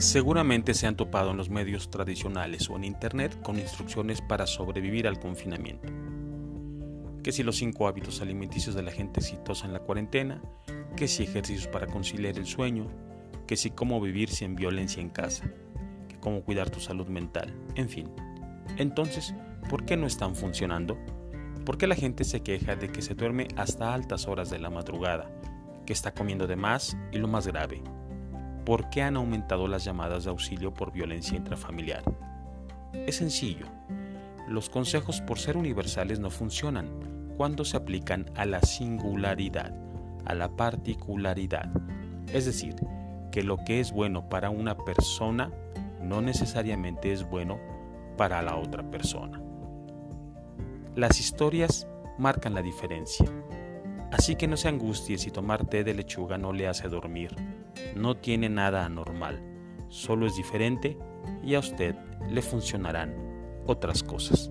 Seguramente se han topado en los medios tradicionales o en Internet con instrucciones para sobrevivir al confinamiento. Que si los cinco hábitos alimenticios de la gente exitosa en la cuarentena, que si ejercicios para conciliar el sueño, que si cómo vivir sin violencia en casa, que cómo cuidar tu salud mental, en fin. Entonces, ¿por qué no están funcionando? ¿Por qué la gente se queja de que se duerme hasta altas horas de la madrugada, que está comiendo de más y lo más grave, ¿Por qué han aumentado las llamadas de auxilio por violencia intrafamiliar? Es sencillo. Los consejos por ser universales no funcionan cuando se aplican a la singularidad, a la particularidad. Es decir, que lo que es bueno para una persona no necesariamente es bueno para la otra persona. Las historias marcan la diferencia. Así que no se angustie si tomar té de lechuga no le hace dormir. No tiene nada anormal, solo es diferente y a usted le funcionarán otras cosas.